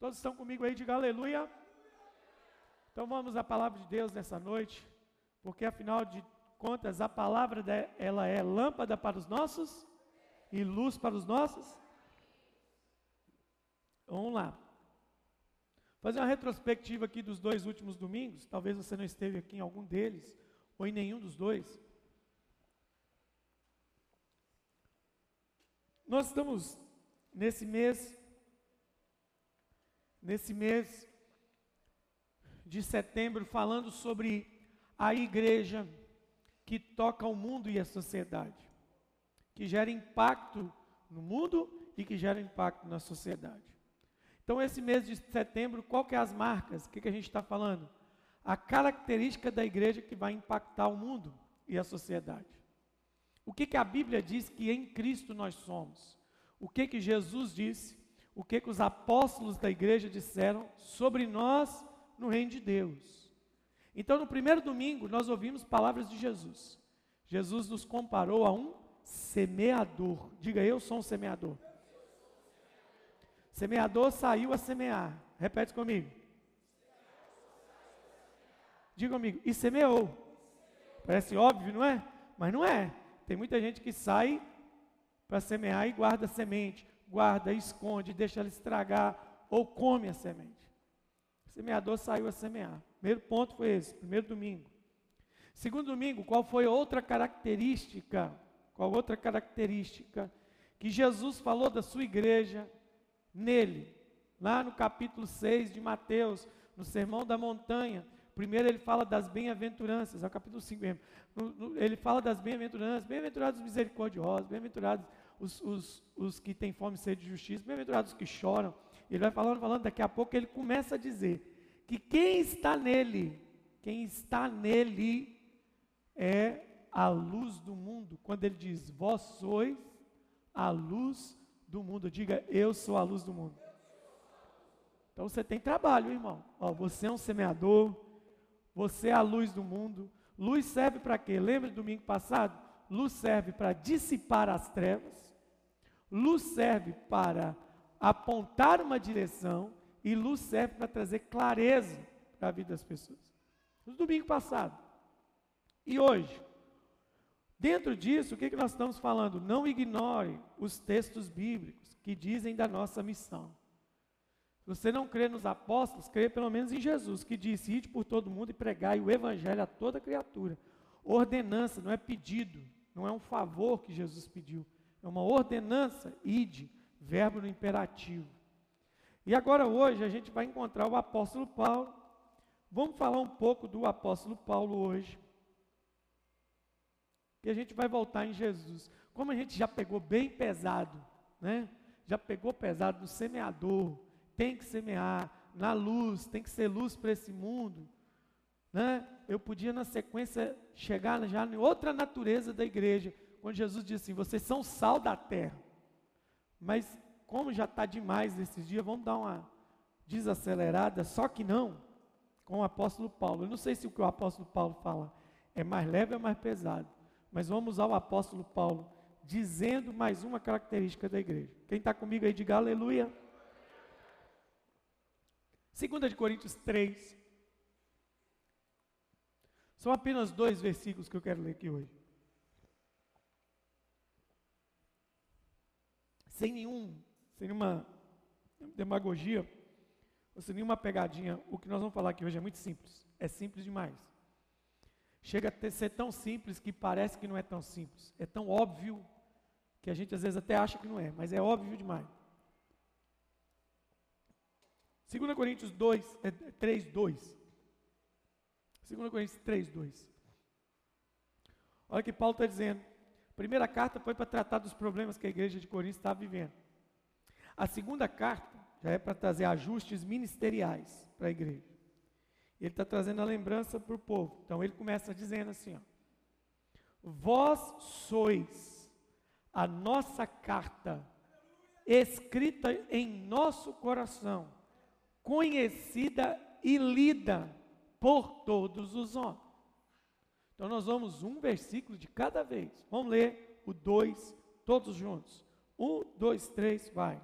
Todos estão comigo aí, diga aleluia. Então vamos à palavra de Deus nessa noite, porque afinal de contas a palavra ela é lâmpada para os nossos e luz para os nossos. Vamos lá. Fazer uma retrospectiva aqui dos dois últimos domingos. Talvez você não esteve aqui em algum deles ou em nenhum dos dois. Nós estamos nesse mês nesse mês de setembro falando sobre a igreja que toca o mundo e a sociedade, que gera impacto no mundo e que gera impacto na sociedade. Então, esse mês de setembro, qual que é as marcas? O que, que a gente está falando? A característica da igreja que vai impactar o mundo e a sociedade. O que, que a Bíblia diz que em Cristo nós somos? O que, que Jesus disse? O que, que os apóstolos da igreja disseram sobre nós no reino de Deus. Então, no primeiro domingo, nós ouvimos palavras de Jesus. Jesus nos comparou a um semeador. Diga, eu sou um semeador. Semeador saiu a semear. Repete comigo. Diga comigo, e semeou. Parece óbvio, não é? Mas não é. Tem muita gente que sai para semear e guarda semente guarda, esconde, deixa ela estragar ou come a semente. O semeador saiu a semear. Primeiro ponto foi esse, primeiro domingo. Segundo domingo, qual foi outra característica? Qual outra característica que Jesus falou da sua igreja nele? Lá no capítulo 6 de Mateus, no Sermão da Montanha, primeiro ele fala das bem-aventuranças, é o capítulo 5 mesmo. ele fala das bem-aventuranças, bem-aventurados misericordiosos, bem-aventurados os, os, os que têm fome e sede de justiça, bem-aventurados os que choram. Ele vai falando, falando, daqui a pouco ele começa a dizer que quem está nele, quem está nele é a luz do mundo. Quando ele diz, vós sois a luz do mundo, diga, eu sou a luz do mundo. Então você tem trabalho, irmão. Ó, você é um semeador, você é a luz do mundo. Luz serve para quê? Lembra do domingo passado? Luz serve para dissipar as trevas. Luz serve para apontar uma direção e luz serve para trazer clareza para a vida das pessoas. No domingo passado. E hoje, dentro disso, o que, que nós estamos falando? Não ignore os textos bíblicos que dizem da nossa missão. Se você não crê nos apóstolos, crê pelo menos em Jesus, que disse: Ide por todo mundo e pregai o evangelho a toda criatura. Ordenança, não é pedido, não é um favor que Jesus pediu, é uma ordenança, ide, verbo no imperativo. E agora hoje a gente vai encontrar o apóstolo Paulo. Vamos falar um pouco do apóstolo Paulo hoje. E a gente vai voltar em Jesus. Como a gente já pegou bem pesado, né? Já pegou pesado no semeador, tem que semear na luz, tem que ser luz para esse mundo, né? Eu podia na sequência chegar já em outra natureza da igreja, quando Jesus disse assim: vocês são sal da terra. Mas como já está demais esses dias, vamos dar uma desacelerada, só que não, com o apóstolo Paulo. Eu não sei se o que o apóstolo Paulo fala é mais leve ou mais pesado, mas vamos usar o apóstolo Paulo dizendo mais uma característica da igreja. Quem está comigo aí, diga aleluia. 2 de Coríntios 3. São apenas dois versículos que eu quero ler aqui hoje. Sem nenhum, sem nenhuma demagogia, ou sem nenhuma pegadinha, o que nós vamos falar aqui hoje é muito simples. É simples demais. Chega a ter, ser tão simples que parece que não é tão simples. É tão óbvio que a gente às vezes até acha que não é, mas é óbvio demais. 2 Coríntios 2, é, 3, 2. 2 Coríntios 3, 2. Olha o que Paulo está dizendo primeira carta foi para tratar dos problemas que a igreja de Corinto estava vivendo. A segunda carta já é para trazer ajustes ministeriais para a igreja. Ele está trazendo a lembrança para o povo. Então ele começa dizendo assim: ó, Vós sois a nossa carta, escrita em nosso coração, conhecida e lida por todos os homens. Então nós vamos um versículo de cada vez. Vamos ler o 2 todos juntos. 1, 2, 3, vai.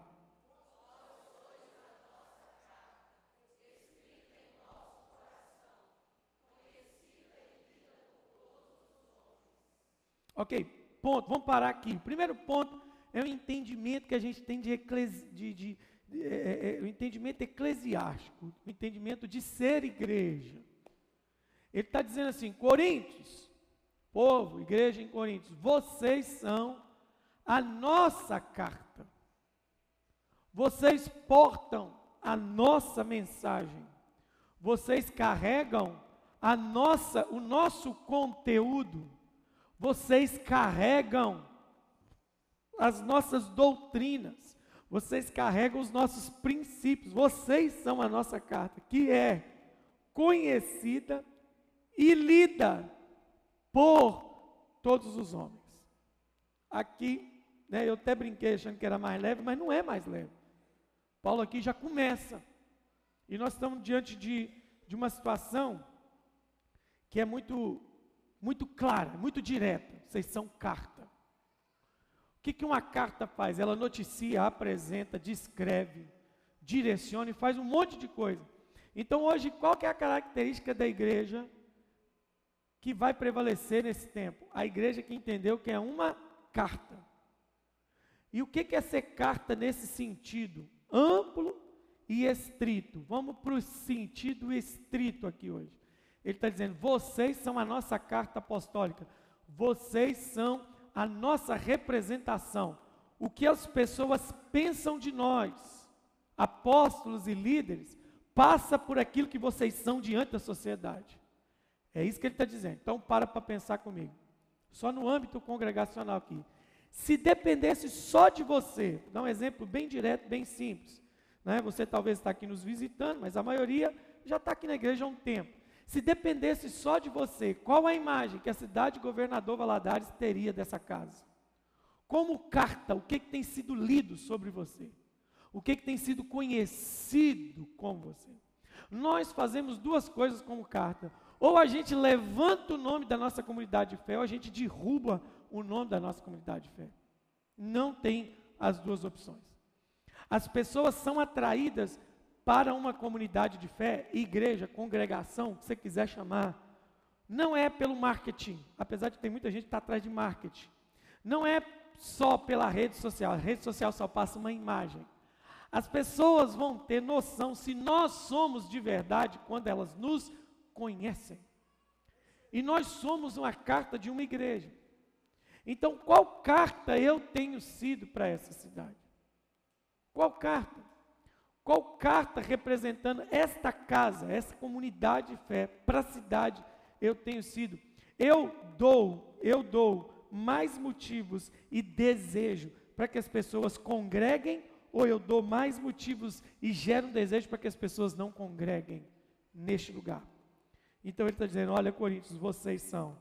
Ok, ponto. Vamos parar aqui. O primeiro ponto é o entendimento que a gente tem de, eclesi de, de, de é, é, é o entendimento eclesiástico, o entendimento de ser igreja. Ele está dizendo assim: Coríntios, povo, igreja em Coríntios, vocês são a nossa carta. Vocês portam a nossa mensagem. Vocês carregam a nossa, o nosso conteúdo. Vocês carregam as nossas doutrinas. Vocês carregam os nossos princípios. Vocês são a nossa carta, que é conhecida e lida por todos os homens. Aqui, né, eu até brinquei achando que era mais leve, mas não é mais leve. Paulo aqui já começa. E nós estamos diante de, de uma situação que é muito, muito clara, muito direta. Vocês são carta. O que, que uma carta faz? Ela noticia, apresenta, descreve, direciona e faz um monte de coisa. Então hoje, qual que é a característica da igreja que vai prevalecer nesse tempo? A igreja que entendeu que é uma carta. E o que, é ser carta nesse sentido? Amplo e estrito. Vamos para o sentido estrito aqui hoje. Ele está dizendo: vocês são a nossa carta apostólica, vocês são a nossa representação. O que as pessoas pensam de nós, apóstolos e líderes, passa por aquilo que vocês são diante da sociedade. É isso que ele está dizendo. Então, para para pensar comigo. Só no âmbito congregacional aqui. Se dependesse só de você, vou dar um exemplo bem direto, bem simples. Né? Você talvez está aqui nos visitando, mas a maioria já está aqui na igreja há um tempo. Se dependesse só de você, qual a imagem que a cidade governador Valadares teria dessa casa? Como carta, o que, que tem sido lido sobre você? O que, que tem sido conhecido com você? Nós fazemos duas coisas como carta. Ou a gente levanta o nome da nossa comunidade de fé, ou a gente derruba o nome da nossa comunidade de fé. Não tem as duas opções. As pessoas são atraídas para uma comunidade de fé, igreja, congregação, que você quiser chamar. Não é pelo marketing, apesar de ter muita gente que está atrás de marketing. Não é só pela rede social, a rede social só passa uma imagem. As pessoas vão ter noção se nós somos de verdade quando elas nos conhecem. E nós somos uma carta de uma igreja. Então, qual carta eu tenho sido para essa cidade? Qual carta? Qual carta representando esta casa, essa comunidade de fé, para a cidade eu tenho sido? Eu dou, eu dou mais motivos e desejo para que as pessoas congreguem, ou eu dou mais motivos e gero um desejo para que as pessoas não congreguem neste lugar? Então ele está dizendo: olha, Coríntios, vocês são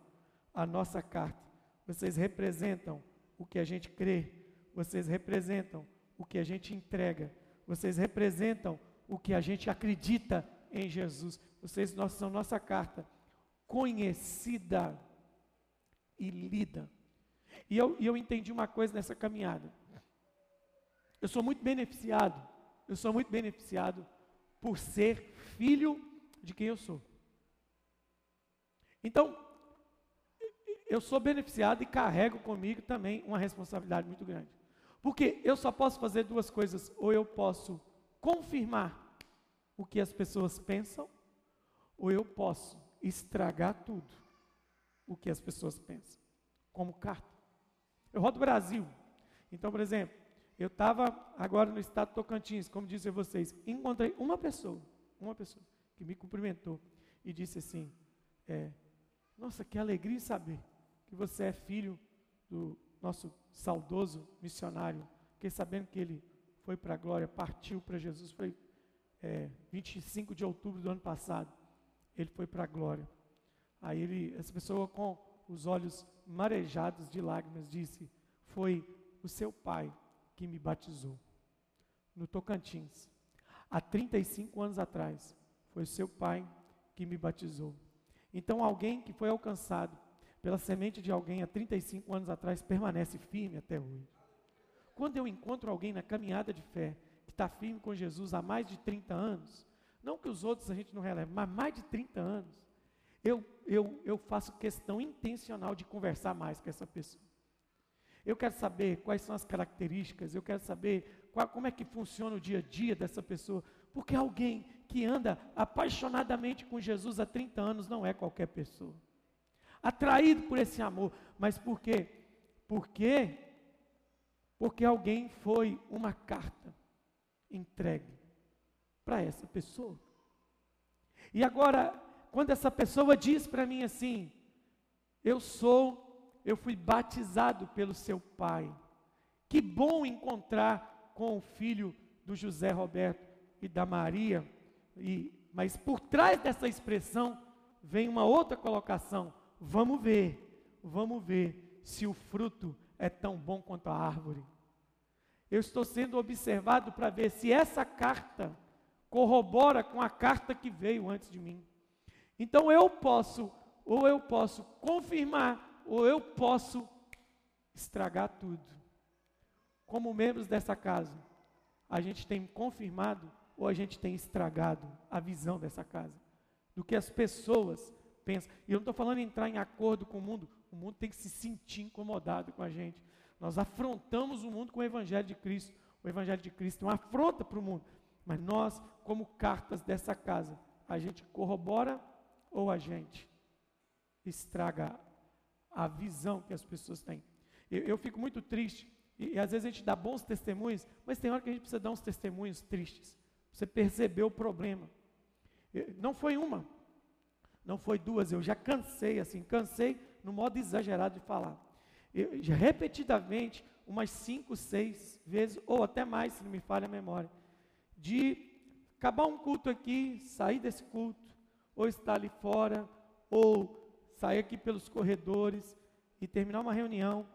a nossa carta, vocês representam o que a gente crê, vocês representam o que a gente entrega, vocês representam o que a gente acredita em Jesus. Vocês são nossa carta conhecida e lida. E eu, e eu entendi uma coisa nessa caminhada. Eu sou muito beneficiado, eu sou muito beneficiado por ser filho de quem eu sou. Então, eu sou beneficiado e carrego comigo também uma responsabilidade muito grande. Porque eu só posso fazer duas coisas: ou eu posso confirmar o que as pessoas pensam, ou eu posso estragar tudo o que as pessoas pensam, como carta. Eu rodo o Brasil. Então, por exemplo, eu estava agora no estado de Tocantins, como disse a vocês, encontrei uma pessoa, uma pessoa, que me cumprimentou e disse assim: é, Nossa, que alegria saber que você é filho do nosso saudoso missionário, fiquei sabendo que ele foi para a glória, partiu para Jesus, foi é, 25 de outubro do ano passado, ele foi para a glória. Aí ele, essa pessoa com os olhos marejados de lágrimas disse: Foi o seu pai que me batizou no Tocantins. Há 35 anos atrás, foi o seu pai que me batizou. Então, alguém que foi alcançado pela semente de alguém há 35 anos atrás permanece firme até hoje. Quando eu encontro alguém na caminhada de fé que está firme com Jesus há mais de 30 anos, não que os outros a gente não releve, mas mais de 30 anos, eu, eu, eu faço questão intencional de conversar mais com essa pessoa. Eu quero saber quais são as características, eu quero saber qual, como é que funciona o dia a dia dessa pessoa. Porque alguém que anda apaixonadamente com Jesus há 30 anos não é qualquer pessoa. Atraído por esse amor. Mas por quê? Porque porque alguém foi uma carta entregue para essa pessoa. E agora, quando essa pessoa diz para mim assim: Eu sou, eu fui batizado pelo seu pai. Que bom encontrar com o filho do José Roberto e da Maria. E, mas por trás dessa expressão vem uma outra colocação. Vamos ver, vamos ver se o fruto é tão bom quanto a árvore. Eu estou sendo observado para ver se essa carta corrobora com a carta que veio antes de mim. Então eu posso, ou eu posso confirmar, ou eu posso estragar tudo. Como membros dessa casa, a gente tem confirmado ou a gente tem estragado a visão dessa casa, do que as pessoas pensam. E eu não estou falando em entrar em acordo com o mundo, o mundo tem que se sentir incomodado com a gente. Nós afrontamos o mundo com o Evangelho de Cristo. O Evangelho de Cristo é uma afronta para o mundo. Mas nós, como cartas dessa casa, a gente corrobora ou a gente estraga a visão que as pessoas têm. Eu, eu fico muito triste, e, e, às vezes a gente dá bons testemunhos, mas tem hora que a gente precisa dar uns testemunhos tristes. Você percebeu o problema. Não foi uma, não foi duas, eu já cansei, assim, cansei no modo exagerado de falar eu, repetidamente, umas cinco, seis vezes, ou até mais, se não me falha a memória, de acabar um culto aqui, sair desse culto, ou estar ali fora, ou sair aqui pelos corredores e terminar uma reunião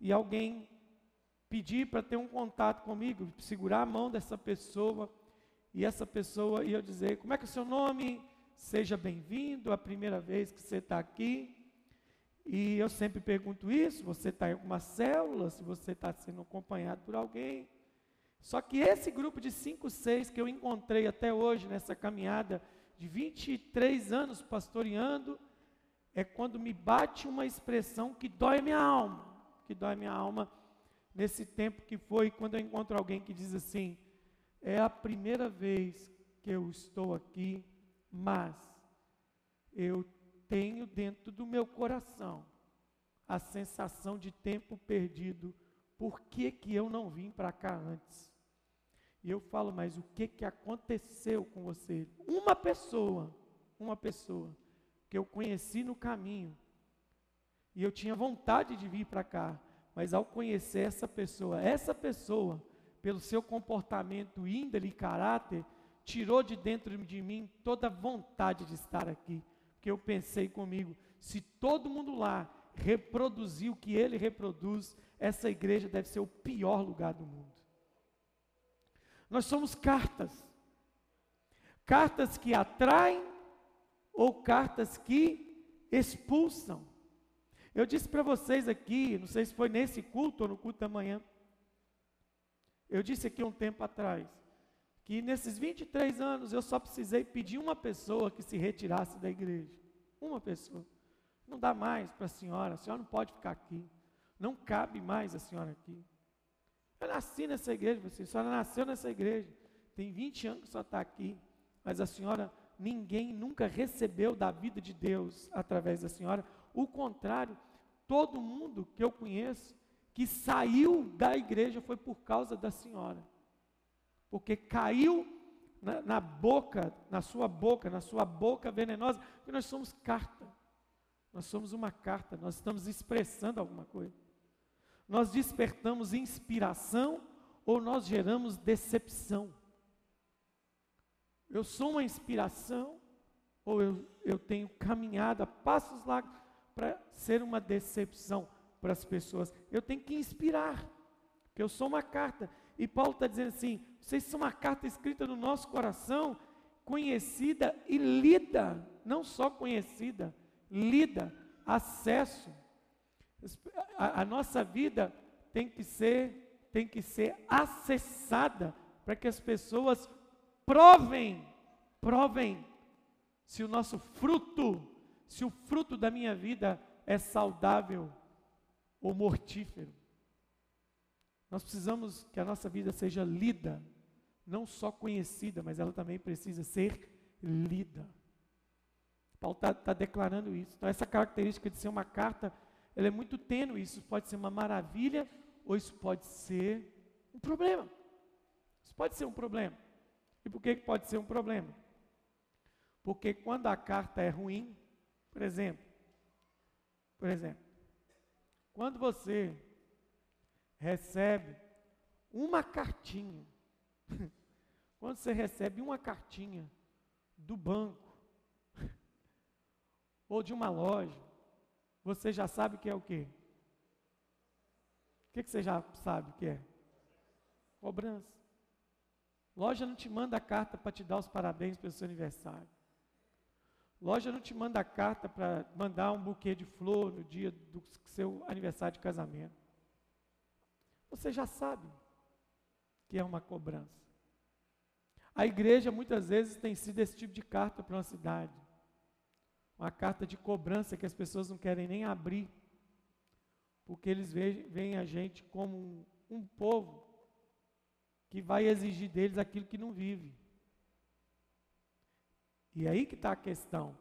e alguém pedir para ter um contato comigo, segurar a mão dessa pessoa e essa pessoa eu dizer: Como é que é o seu nome? Seja bem-vindo, a primeira vez que você está aqui. E eu sempre pergunto isso: você está em alguma célula, se você está sendo acompanhado por alguém. Só que esse grupo de cinco, seis que eu encontrei até hoje nessa caminhada de 23 anos pastoreando, é quando me bate uma expressão que dói minha alma, que dói minha alma nesse tempo que foi quando eu encontro alguém que diz assim: é a primeira vez que eu estou aqui, mas eu tenho dentro do meu coração a sensação de tempo perdido. Por que, que eu não vim para cá antes? E eu falo, mas o que, que aconteceu com você? Uma pessoa, uma pessoa que eu conheci no caminho, e eu tinha vontade de vir para cá, mas ao conhecer essa pessoa, essa pessoa, pelo seu comportamento, índole e caráter, tirou de dentro de mim toda vontade de estar aqui que eu pensei comigo: se todo mundo lá reproduzir o que ele reproduz, essa igreja deve ser o pior lugar do mundo. Nós somos cartas. Cartas que atraem ou cartas que expulsam. Eu disse para vocês aqui, não sei se foi nesse culto ou no culto da manhã, eu disse aqui um tempo atrás, que nesses 23 anos eu só precisei pedir uma pessoa que se retirasse da igreja. Uma pessoa. Não dá mais para a senhora, a senhora não pode ficar aqui. Não cabe mais a senhora aqui. Eu nasci nessa igreja, a senhora nasceu nessa igreja. Tem 20 anos que só está aqui. Mas a senhora, ninguém nunca recebeu da vida de Deus através da senhora. O contrário, todo mundo que eu conheço que saiu da igreja foi por causa da senhora porque caiu na, na, boca, na sua boca, na sua boca venenosa, porque nós somos carta. Nós somos uma carta, nós estamos expressando alguma coisa. Nós despertamos inspiração ou nós geramos decepção. Eu sou uma inspiração ou eu, eu tenho caminhado a passos largos para ser uma decepção para as pessoas. Eu tenho que inspirar, porque eu sou uma carta. E Paulo está dizendo assim: vocês são uma carta escrita no nosso coração, conhecida e lida, não só conhecida, lida, acesso. A, a nossa vida tem que ser, tem que ser acessada para que as pessoas provem, provem se o nosso fruto, se o fruto da minha vida é saudável ou mortífero. Nós precisamos que a nossa vida seja lida, não só conhecida, mas ela também precisa ser lida. Paulo está tá declarando isso. Então, essa característica de ser uma carta, ela é muito tênue. Isso pode ser uma maravilha ou isso pode ser um problema. Isso pode ser um problema. E por que pode ser um problema? Porque quando a carta é ruim, por exemplo, por exemplo, quando você recebe uma cartinha, quando você recebe uma cartinha do banco, ou de uma loja, você já sabe que é o quê? O que, você já sabe que é? Cobrança. Loja não te manda carta para te dar os parabéns pelo seu aniversário. Loja não te manda carta para mandar um buquê de flor no dia do seu aniversário de casamento. Você já sabe que é uma cobrança. A igreja muitas vezes tem sido esse tipo de carta para uma cidade. Uma carta de cobrança que as pessoas não querem nem abrir, porque eles veem a gente como um, povo que vai exigir deles aquilo que não vive. E aí que está a questão.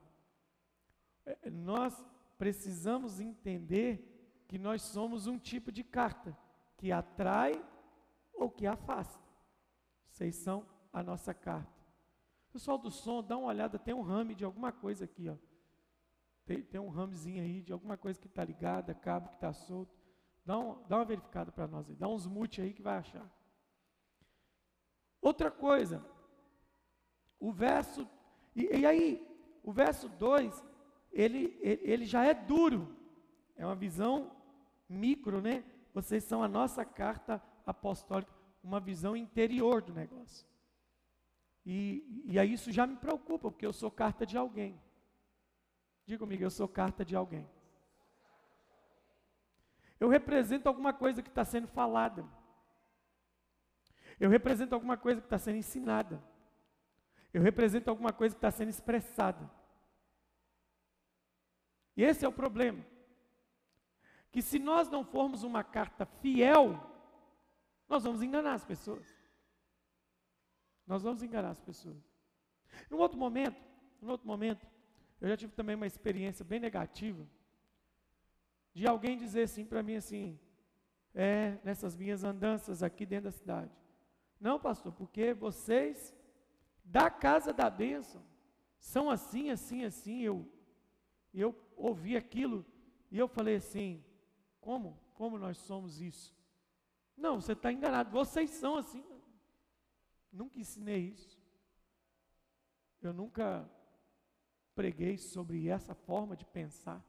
É, nós precisamos entender que nós somos um tipo de carta que atrai ou que afasta. Vocês são a nossa carta. Pessoal do som, dá uma olhada, tem um rame de alguma coisa aqui, ó. Tem, tem um ramezinho aí de alguma coisa que está ligada, cabo que está solto. Dá, um, dá uma verificada para nós aí, dá uns mute aí que vai achar. Outra coisa, o verso, e, e aí, o verso 2, ele, ele já é duro, é uma visão micro, né? Vocês são a nossa carta apostólica, uma visão interior do negócio. E, e aí isso já me preocupa, porque eu sou carta de alguém. Diga comigo, eu sou carta de alguém. Eu represento alguma coisa que está sendo falada. Eu represento alguma coisa que está sendo ensinada. Eu represento alguma coisa que está sendo expressada. E esse é o problema. Que se nós não formos uma carta fiel, nós vamos enganar as pessoas. Nós vamos enganar as pessoas. Num outro momento, num outro momento, eu já tive também uma experiência bem negativa de alguém dizer assim para mim assim, é, nessas minhas andanças aqui dentro da cidade. Não, pastor, porque vocês da casa da bênção são assim, assim, assim. Eu, eu ouvi aquilo e eu falei assim: como? Como nós somos isso? Não, você está enganado. Vocês são assim. Nunca ensinei isso. Eu nunca preguei sobre essa forma de pensar,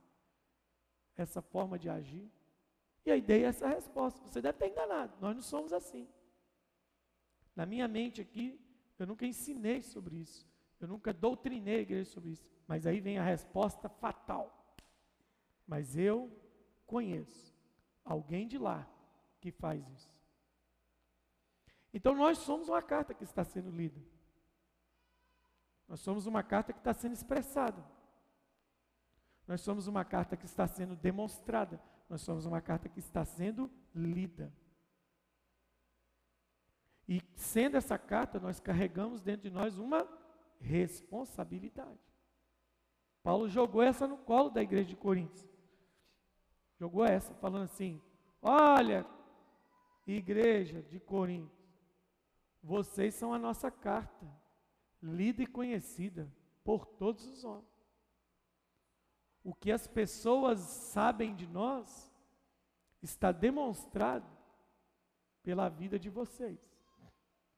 essa forma de agir. E aí dei essa resposta. Você deve ter enganado. Nós não somos assim. Na minha mente aqui, eu nunca ensinei sobre isso. Eu nunca doutrinei a igreja sobre isso. Mas aí vem a resposta fatal. Mas eu conheço alguém de lá que faz isso. Então nós somos uma carta que está sendo lida. Nós somos uma carta que está sendo expressada. Nós somos uma carta que está sendo demonstrada. Nós somos uma carta que está sendo lida. E sendo essa carta, nós carregamos dentro de nós uma responsabilidade. Paulo jogou essa no colo da igreja de Coríntios. Jogou essa, falando assim: Olha, igreja de Corinto, vocês são a nossa carta lida e conhecida por todos os homens. O que as pessoas sabem de nós está demonstrado pela vida de vocês.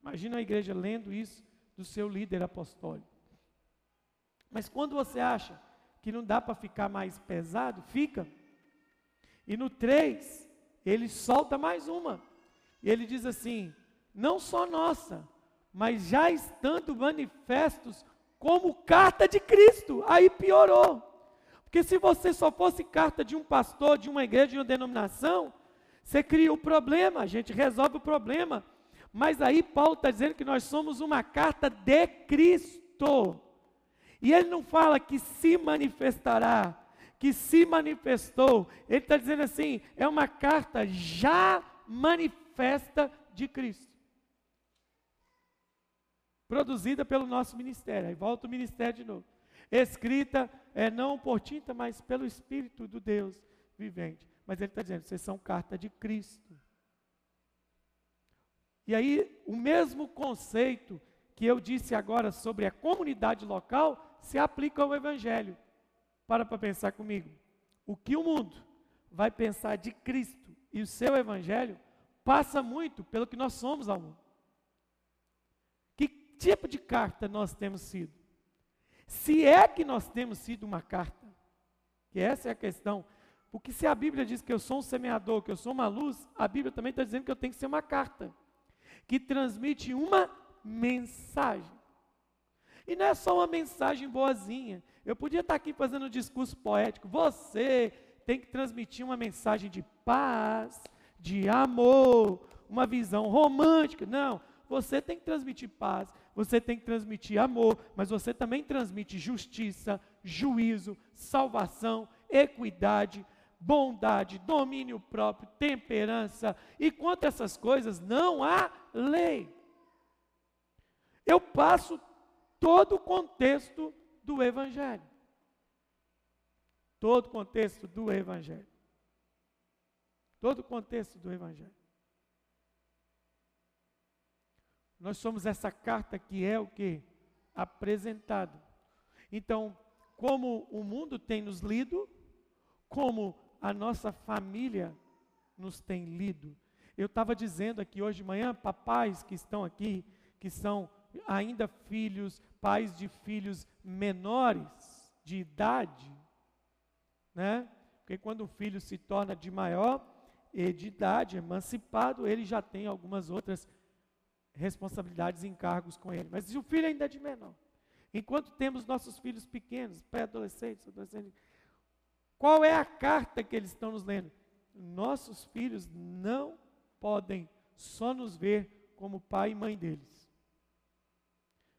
Imagina a igreja lendo isso do seu líder apostólico. Mas quando você acha que não dá para ficar mais pesado, fica. E no 3, ele solta mais uma. E ele diz assim: não só nossa, mas já estando manifestos como carta de Cristo. Aí piorou. Porque se você só fosse carta de um pastor, de uma igreja, de uma denominação, você cria o problema, a gente resolve o problema. Mas aí Paulo está dizendo que nós somos uma carta de Cristo. E ele não fala que se manifestará, que se manifestou. Ele está dizendo assim: é uma carta já manifesta de Cristo. Produzida pelo nosso ministério. Aí volta o ministério de novo. Escrita é não por tinta, mas pelo Espírito do Deus vivente. Mas ele está dizendo: vocês são carta de Cristo. E aí, o mesmo conceito que eu disse agora sobre a comunidade local se aplica ao Evangelho. Para para pensar comigo. O que o mundo vai pensar de Cristo e o seu Evangelho passa muito pelo que nós somos ao mundo. Que tipo de carta nós temos sido? Se é que nós temos sido uma carta, que essa é a questão. Porque se a Bíblia diz que eu sou um semeador, que eu sou uma luz, a Bíblia também está dizendo que eu tenho que ser uma carta, que transmite uma mensagem. E não é só uma mensagem boazinha. Eu podia estar aqui fazendo um discurso poético. Você tem que transmitir uma mensagem de paz, de amor, uma visão romântica. Não, você tem que transmitir paz, você tem que transmitir amor, mas você também transmite justiça, juízo, salvação, equidade, bondade, domínio próprio, temperança. E quanto a essas coisas, não há lei. Eu passo todo o contexto do Evangelho. Todo o contexto do Evangelho. Todo o contexto do Evangelho. Nós somos essa carta que é o que? Apresentado. Então, como o mundo tem nos lido, como a nossa família nos tem lido. Eu estava dizendo aqui hoje de manhã, papais que estão aqui, que são ainda filhos, pais de filhos menores de idade, né? Porque quando o filho se torna de maior de idade, emancipado, ele já tem algumas outras responsabilidades e encargos com ele. Mas se o filho ainda é de menor, enquanto temos nossos filhos pequenos, pré-adolescentes, adolescentes, qual é a carta que eles estão nos lendo? Nossos filhos não podem só nos ver como pai e mãe deles.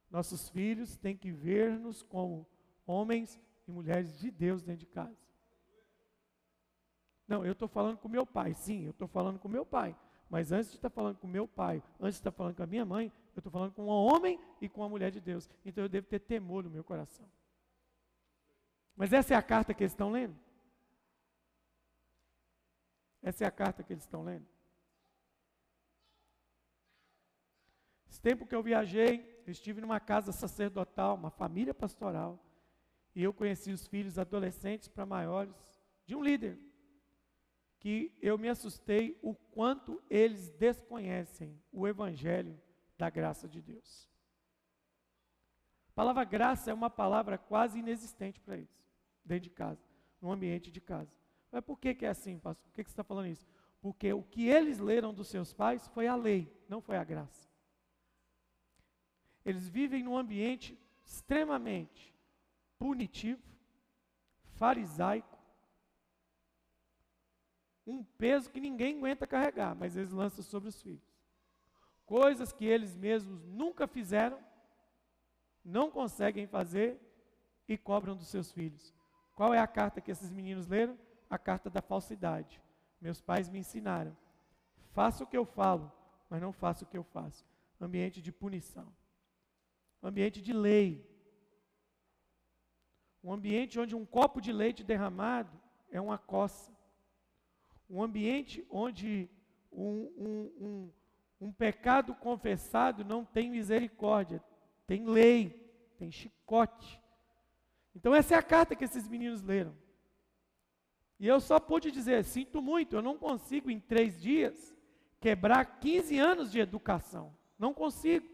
Nossos filhos têm que ver-nos como homens e mulheres de Deus dentro de casa. Não, eu estou falando com meu pai, sim, eu estou falando com meu pai. Mas antes de estar falando com meu pai, antes de estar falando com a minha mãe, eu estou falando com um homem e com uma mulher de Deus. Então eu devo ter temor no meu coração. Mas essa é a carta que eles estão lendo? Essa é a carta que eles estão lendo? Esse tempo que eu viajei, eu estive numa casa sacerdotal, uma família pastoral, e eu conheci os filhos adolescentes para maiores de um líder, que eu me assustei o quanto eles desconhecem o evangelho da graça de Deus. A palavra graça é uma palavra quase inexistente para eles, dentro de casa, no ambiente de casa. Mas por que, que é assim, pastor? Por que, que você está falando isso? Porque o que eles leram dos seus pais foi a lei, não foi a graça. Eles vivem num ambiente extremamente punitivo, farisaico, um peso que ninguém aguenta carregar, mas eles lançam sobre os filhos. Coisas que eles mesmos nunca fizeram, não conseguem fazer e cobram dos seus filhos. Qual é a carta que esses meninos leram? A carta da falsidade. Meus pais me ensinaram. Faça o que eu falo, mas não faça o que eu faço. Ambiente de punição ambiente de lei. Um ambiente onde um copo de leite derramado é uma coça. Um ambiente onde um, um, um, um pecado confessado não tem misericórdia, tem lei, tem chicote. Então, essa é a carta que esses meninos leram. E eu só pude dizer: sinto muito, eu não consigo em três dias quebrar 15 anos de educação. Não consigo.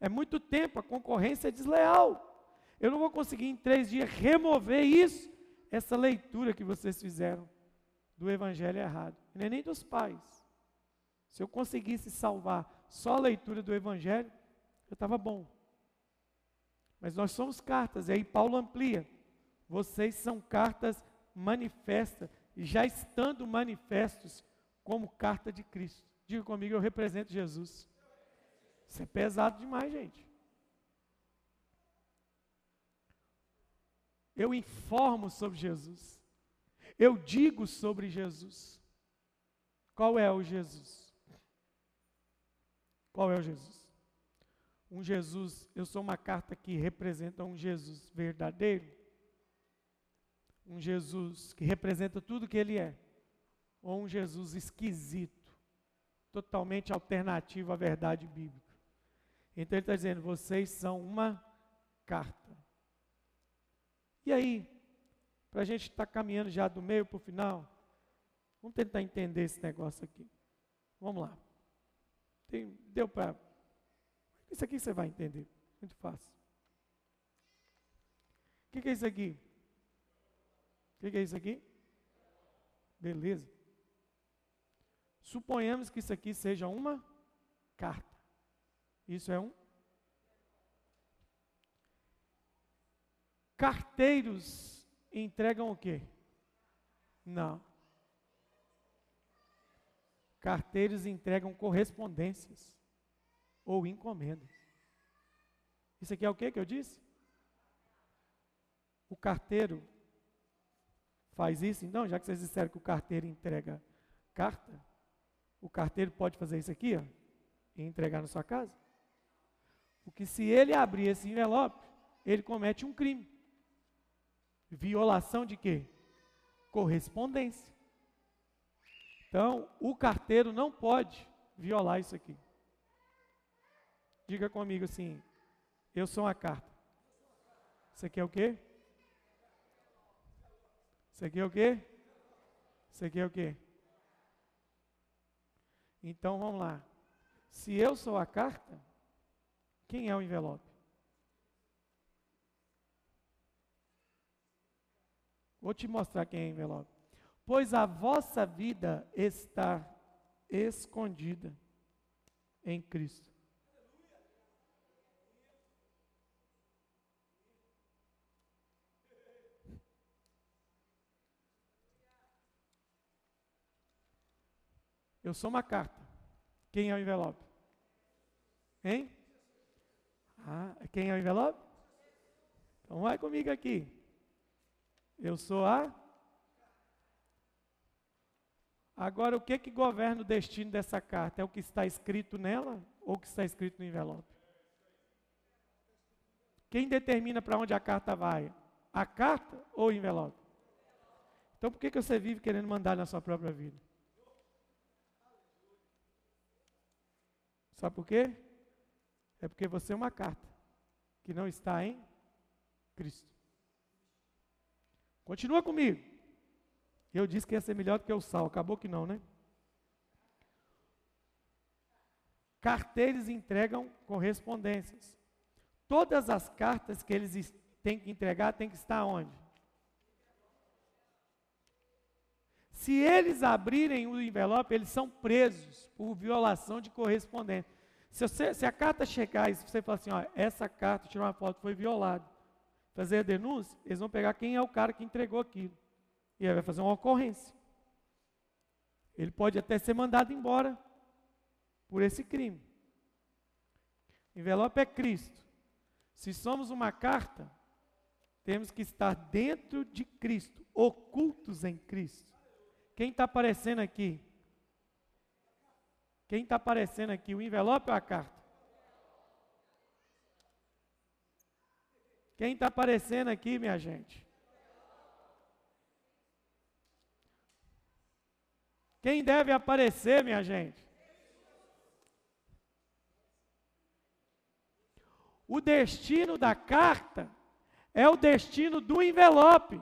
É muito tempo, a concorrência é desleal. Eu não vou conseguir em três dias remover isso, essa leitura que vocês fizeram do Evangelho errado. Não é nem dos pais. Se eu conseguisse salvar só a leitura do Evangelho, eu estava bom. Mas nós somos cartas, e aí Paulo amplia. Vocês são cartas manifestas, e já estando manifestos como carta de Cristo. Diga comigo, eu represento Jesus. Isso é pesado demais, gente. Eu informo sobre Jesus. Eu digo sobre Jesus. Qual é o Jesus? Qual é o Jesus? Um Jesus, eu sou uma carta que representa um Jesus verdadeiro. Um Jesus que representa tudo que ele é. Ou um Jesus esquisito, totalmente alternativo à verdade bíblica. Então ele está dizendo: vocês são uma carta. E aí, para a gente estar tá caminhando já do meio para o final, vamos tentar entender esse negócio aqui. Vamos lá. Tem, deu para. Isso aqui você vai entender. Muito fácil. O que, que é isso aqui? O que, que é isso aqui? Beleza. Suponhamos que isso aqui seja uma carta. Isso é um Carteiros entregam o quê? Não. Carteiros entregam correspondências ou encomendas. Isso aqui é o que que eu disse? O carteiro faz isso, então, já que vocês disseram que o carteiro entrega carta, o carteiro pode fazer isso aqui, ó, e entregar na sua casa? Porque se ele abrir esse envelope, ele comete um crime. Violação de quê? Correspondência. Então, o carteiro não pode violar isso aqui. Diga comigo assim: eu sou uma carta. Isso aqui é o quê? Isso aqui é o quê? Isso aqui é o quê? Então vamos lá. Se eu sou a carta, quem é o envelope? Vou te mostrar quem é envelope. Pois a vossa vida está escondida em Cristo. Eu sou uma carta. Quem é o envelope? Hein? Ah, quem é o envelope? Então vai comigo aqui. Eu sou a. Agora, o que que governa o destino dessa carta? É o que está escrito nela ou o que está escrito no envelope? Quem determina para onde a carta vai? A carta ou o envelope? Então, por que, que você vive querendo mandar na sua própria vida? Sabe por quê? É porque você é uma carta que não está em Cristo. Continua comigo. Eu disse que ia ser melhor do que o sal, acabou que não, né? Carteiros entregam correspondências. Todas as cartas que eles têm que entregar têm que estar onde? Se eles abrirem o envelope, eles são presos por violação de correspondência. Se, você, se a carta chegar e você falar assim, ó, essa carta, tirar uma foto, foi violada fazer a denúncia, eles vão pegar quem é o cara que entregou aquilo. E aí vai fazer uma ocorrência. Ele pode até ser mandado embora por esse crime. Envelope é Cristo. Se somos uma carta, temos que estar dentro de Cristo, ocultos em Cristo. Quem está aparecendo aqui? Quem está aparecendo aqui? O envelope ou a carta? Quem está aparecendo aqui, minha gente? Quem deve aparecer, minha gente? O destino da carta é o destino do envelope.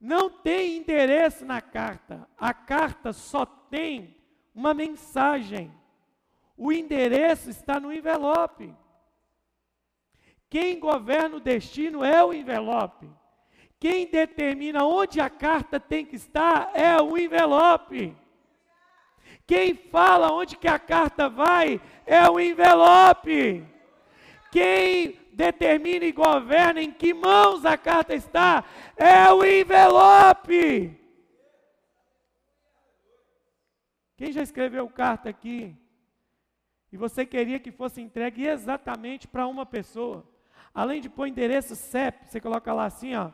Não tem endereço na carta. A carta só tem uma mensagem. O endereço está no envelope. Quem governa o destino é o envelope. Quem determina onde a carta tem que estar é o envelope. Quem fala onde que a carta vai é o envelope. Quem determina e governa em que mãos a carta está é o envelope. Quem já escreveu carta aqui? E você queria que fosse entregue exatamente para uma pessoa. Além de pôr endereço CEP, você coloca lá assim, ó,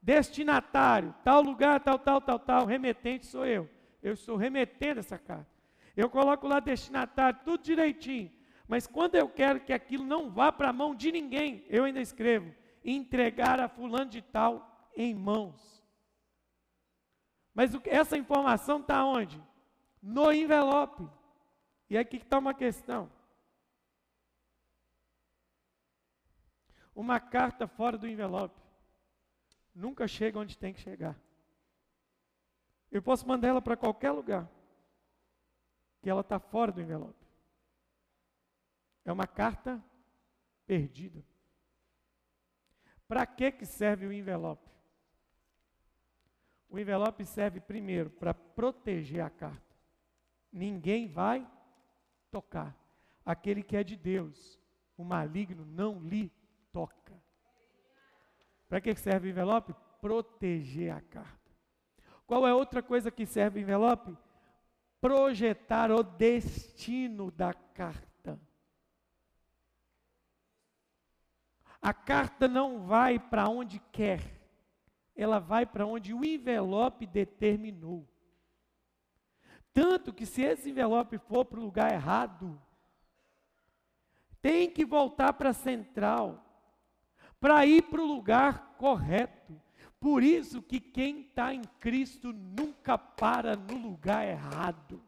destinatário, tal lugar, tal, tal, tal, tal, remetente sou eu. Eu estou remetendo essa carta. Eu coloco lá destinatário, tudo direitinho. Mas quando eu quero que aquilo não vá para a mão de ninguém, eu ainda escrevo: entregar a fulano de tal em mãos. Mas essa informação está onde? No envelope. E aqui está uma questão. Uma carta fora do envelope nunca chega onde tem que chegar. Eu posso mandar ela para qualquer lugar, que ela está fora do envelope. É uma carta perdida. Para que, que serve o envelope? O envelope serve primeiro para proteger a carta. Ninguém vai tocar. Aquele que é de Deus, o maligno não lhe toca. Para que serve o envelope? Proteger a carta. Qual é outra coisa que serve o envelope? Projetar o destino da carta. A carta não vai para onde quer, ela vai para onde o envelope determinou. Tanto que se esse envelope for para o lugar errado, tem que voltar para a central, para ir para o lugar correto. Por isso que quem está em Cristo nunca para no lugar errado.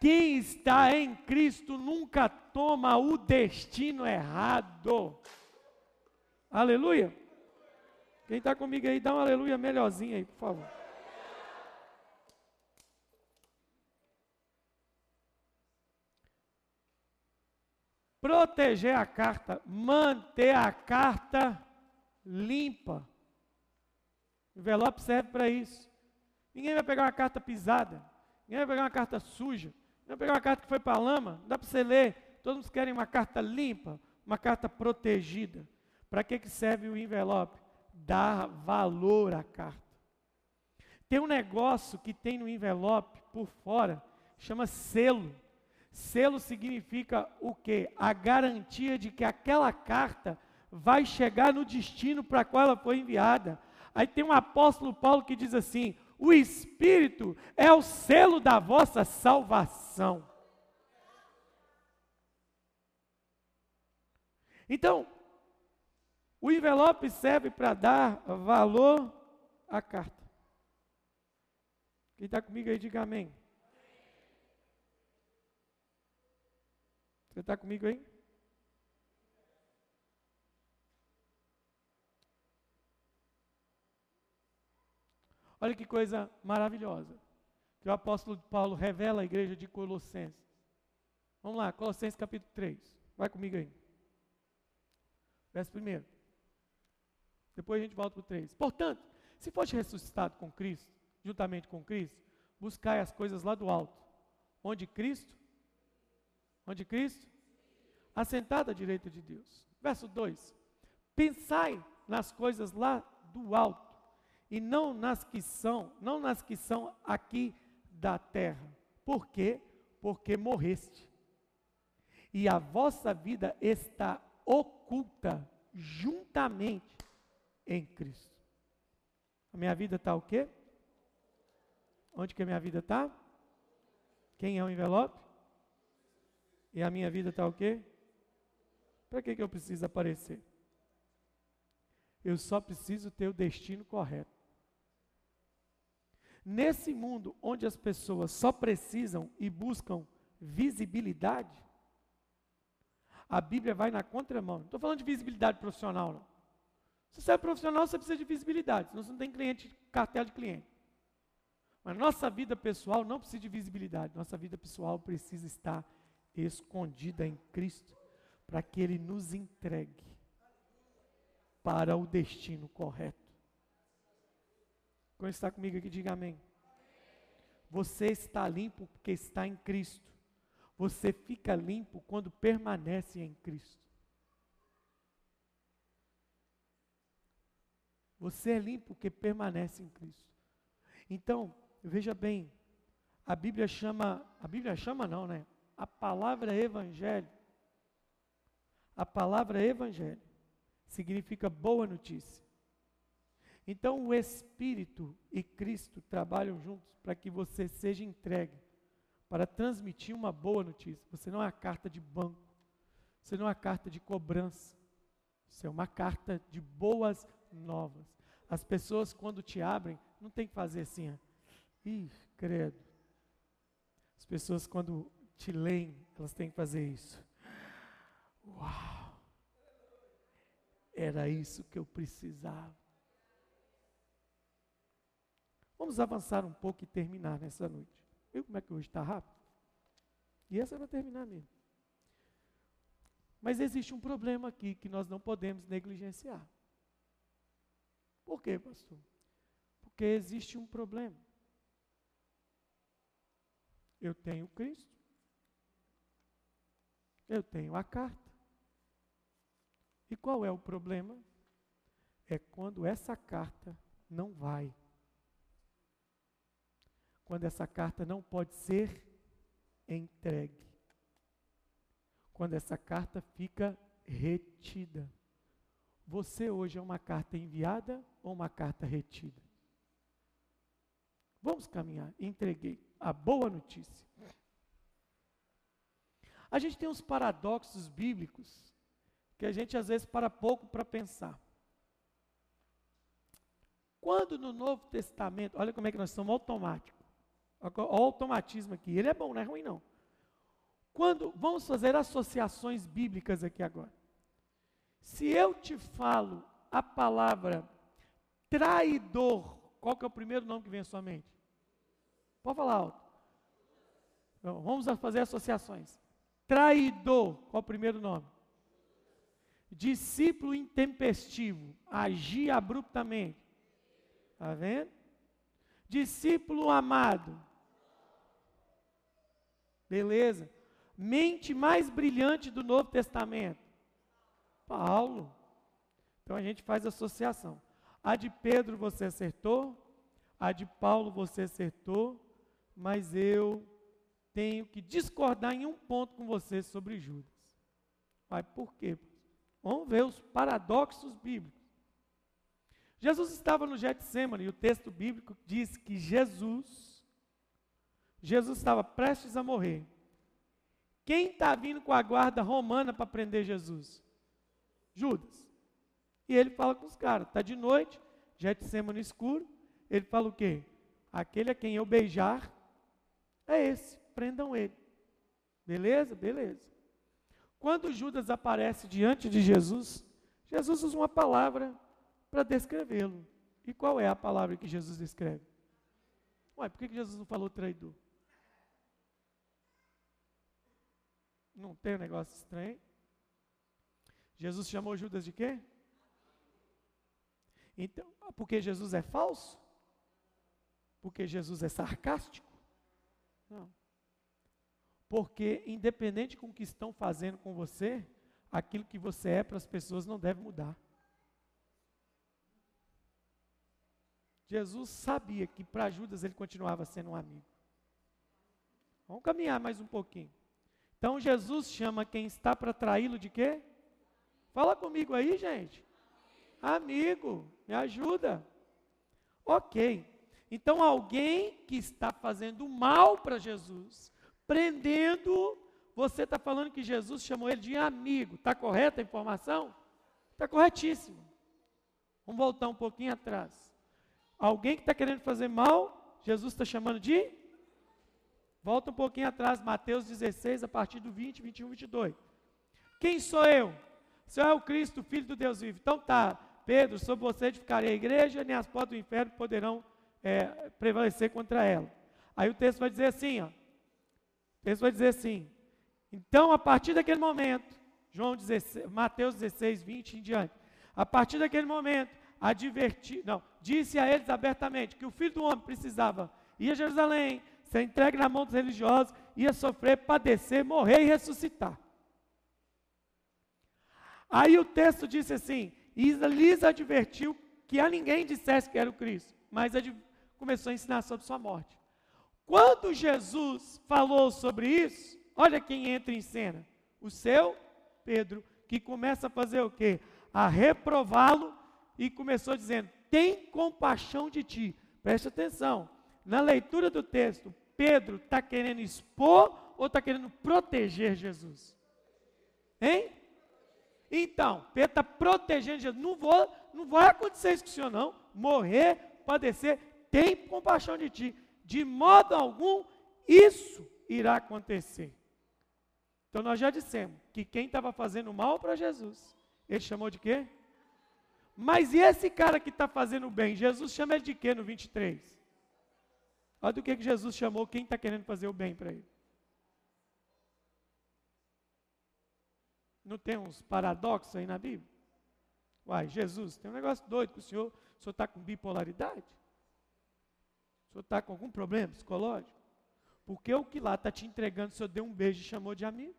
Quem está em Cristo nunca toma o destino errado. Aleluia. Quem está comigo aí, dá um aleluia melhorzinho aí, por favor. Proteger a carta, manter a carta limpa. O envelope serve para isso. Ninguém vai pegar uma carta pisada, ninguém vai pegar uma carta suja, vai pegar uma carta que foi para a lama, dá para você ler. Todos querem uma carta limpa, uma carta protegida. Para que, que serve o envelope? Dar valor à carta. Tem um negócio que tem no envelope por fora, chama selo. Selo significa o quê? A garantia de que aquela carta vai chegar no destino para qual ela foi enviada. Aí tem um apóstolo Paulo que diz assim: o Espírito é o selo da vossa salvação. Então, o envelope serve para dar valor à carta. Quem está comigo aí, diga amém. Você está comigo aí? Olha que coisa maravilhosa. Que o apóstolo Paulo revela à igreja de Colossenses. Vamos lá, Colossenses capítulo 3. Vai comigo aí. Verso 1. Depois a gente volta para o 3. Portanto, se foste ressuscitado com Cristo, juntamente com Cristo, buscai as coisas lá do alto. Onde Cristo Onde Cristo? Assentado à direita de Deus. Verso 2: Pensai nas coisas lá do alto, e não nas que são, não nas que são aqui da terra. Por quê? Porque morreste. E a vossa vida está oculta juntamente em Cristo. A minha vida está o quê? Onde que a minha vida está? Quem é o envelope? E a minha vida está o quê? Para que, que eu preciso aparecer? Eu só preciso ter o destino correto. Nesse mundo onde as pessoas só precisam e buscam visibilidade, a Bíblia vai na contramão. Não estou falando de visibilidade profissional, não. Se você é profissional, você precisa de visibilidade, senão você não tem cliente, cartel de cliente. Mas nossa vida pessoal não precisa de visibilidade, nossa vida pessoal precisa estar escondida em Cristo, para que Ele nos entregue para o destino correto. Quando está comigo aqui, diga amém. Você está limpo porque está em Cristo. Você fica limpo quando permanece em Cristo. Você é limpo porque permanece em Cristo. Então, veja bem, a Bíblia chama, a Bíblia chama não, né? a palavra evangelho. A palavra evangelho significa boa notícia. Então o Espírito e Cristo trabalham juntos para que você seja entregue para transmitir uma boa notícia. Você não é uma carta de banco, você não é uma carta de cobrança, você é uma carta de boas novas. As pessoas, quando te abrem, não tem que fazer assim, ó. ih, credo. As pessoas, quando te leem, elas têm que fazer isso. Uau! Era isso que eu precisava. Vamos avançar um pouco e terminar nessa noite. Viu como é que hoje está rápido? E essa vai terminar mesmo. Mas existe um problema aqui que nós não podemos negligenciar. Por quê, pastor? Porque existe um problema. Eu tenho Cristo. Eu tenho a carta. E qual é o problema? É quando essa carta não vai. Quando essa carta não pode ser entregue. Quando essa carta fica retida. Você hoje é uma carta enviada ou uma carta retida? Vamos caminhar. Entreguei a boa notícia. A gente tem uns paradoxos bíblicos que a gente às vezes para pouco para pensar. Quando no Novo Testamento, olha como é que nós somos automáticos. Olha o automatismo aqui. Ele é bom, não é ruim não. Quando vamos fazer associações bíblicas aqui agora. Se eu te falo a palavra traidor, qual que é o primeiro nome que vem à sua mente? Pode falar alto. Então, vamos fazer associações. Traidor, qual o primeiro nome? Discípulo intempestivo, agir abruptamente. Está vendo? Discípulo amado. Beleza. Mente mais brilhante do Novo Testamento. Paulo. Então a gente faz associação. A de Pedro você acertou, a de Paulo você acertou, mas eu tenho que discordar em um ponto com você sobre Judas. Mas por quê? Vamos ver os paradoxos bíblicos. Jesus estava no Getsemane e o texto bíblico diz que Jesus, Jesus estava prestes a morrer. Quem está vindo com a guarda romana para prender Jesus? Judas. E ele fala com os caras, está de noite, Getsemane escuro, ele fala o quê? Aquele a quem eu beijar é esse prendam ele. Beleza? Beleza. Quando Judas aparece diante de Jesus, Jesus usa uma palavra para descrevê-lo. E qual é a palavra que Jesus descreve? Ué, por que Jesus não falou traidor? Não tem um negócio estranho? Jesus chamou Judas de quê? Então, porque Jesus é falso? Porque Jesus é sarcástico? Não. Porque, independente com o que estão fazendo com você, aquilo que você é para as pessoas não deve mudar. Jesus sabia que para Judas ele continuava sendo um amigo. Vamos caminhar mais um pouquinho. Então Jesus chama quem está para traí-lo de quê? Fala comigo aí, gente. Amigo, me ajuda. Ok. Então alguém que está fazendo mal para Jesus, prendendo, você está falando que Jesus chamou ele de amigo. Está correta a informação? Está corretíssimo. Vamos voltar um pouquinho atrás. Alguém que está querendo fazer mal, Jesus está chamando de? Volta um pouquinho atrás, Mateus 16, a partir do 20, 21, 22. Quem sou eu? O Senhor é o Cristo, Filho do Deus vivo. Então tá, Pedro, sobre você edificarei a igreja, nem as portas do inferno poderão é, prevalecer contra ela. Aí o texto vai dizer assim, ó, texto vai dizer assim: então, a partir daquele momento, João 16, Mateus 16, 20 em diante, a partir daquele momento, adverti, não, disse a eles abertamente que o filho do homem precisava ir a Jerusalém, ser entregue na mão dos religiosos, ia sofrer, padecer, morrer e ressuscitar. Aí o texto disse assim: e lhes advertiu que a ninguém dissesse que era o Cristo, mas começou a ensinar sobre sua morte. Quando Jesus falou sobre isso, olha quem entra em cena: o seu Pedro, que começa a fazer o quê? A reprová-lo e começou dizendo: tem compaixão de ti. Preste atenção. Na leitura do texto, Pedro está querendo expor ou está querendo proteger Jesus? Hein? Então, Pedro está protegendo Jesus. Não, vou, não vai acontecer isso com o senhor, não. Morrer, padecer, tem compaixão de ti. De modo algum, isso irá acontecer. Então, nós já dissemos que quem estava fazendo mal para Jesus, ele chamou de quê? Mas e esse cara que está fazendo bem? Jesus chama ele de quê no 23? Olha do que, que Jesus chamou quem está querendo fazer o bem para ele. Não tem uns paradoxos aí na Bíblia? Uai, Jesus, tem um negócio doido com o senhor. O senhor está com bipolaridade? O senhor está com algum problema psicológico? Porque o que lá está te entregando, o senhor deu um beijo e chamou de amigo.